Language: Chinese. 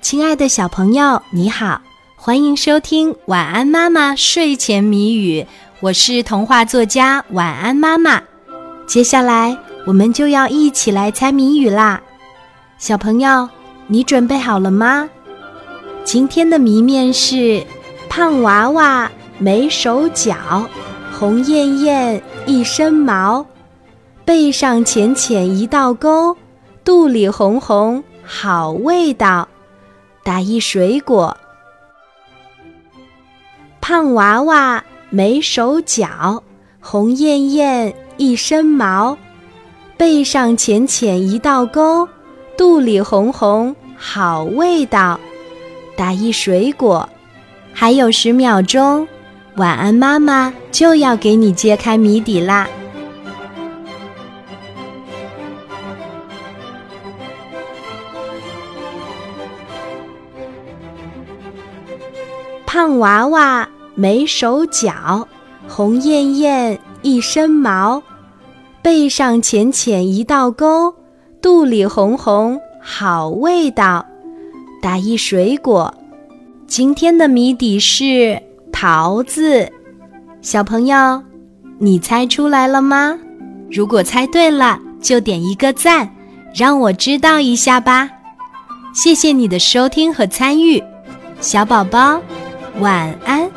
亲爱的小朋友，你好，欢迎收听《晚安妈妈睡前谜语》，我是童话作家晚安妈妈。接下来我们就要一起来猜谜语啦，小朋友，你准备好了吗？今天的谜面是：胖娃娃没手脚，红艳艳一身毛，背上浅浅一道沟，肚里红红好味道。打一水果，胖娃娃没手脚，红艳艳一身毛，背上浅浅一道沟，肚里红红好味道。打一水果，还有十秒钟，晚安妈妈就要给你揭开谜底啦。胖娃娃没手脚，红艳艳一身毛，背上浅浅一道沟，肚里红红好味道。打一水果，今天的谜底是桃子。小朋友，你猜出来了吗？如果猜对了，就点一个赞，让我知道一下吧。谢谢你的收听和参与，小宝宝。晚安。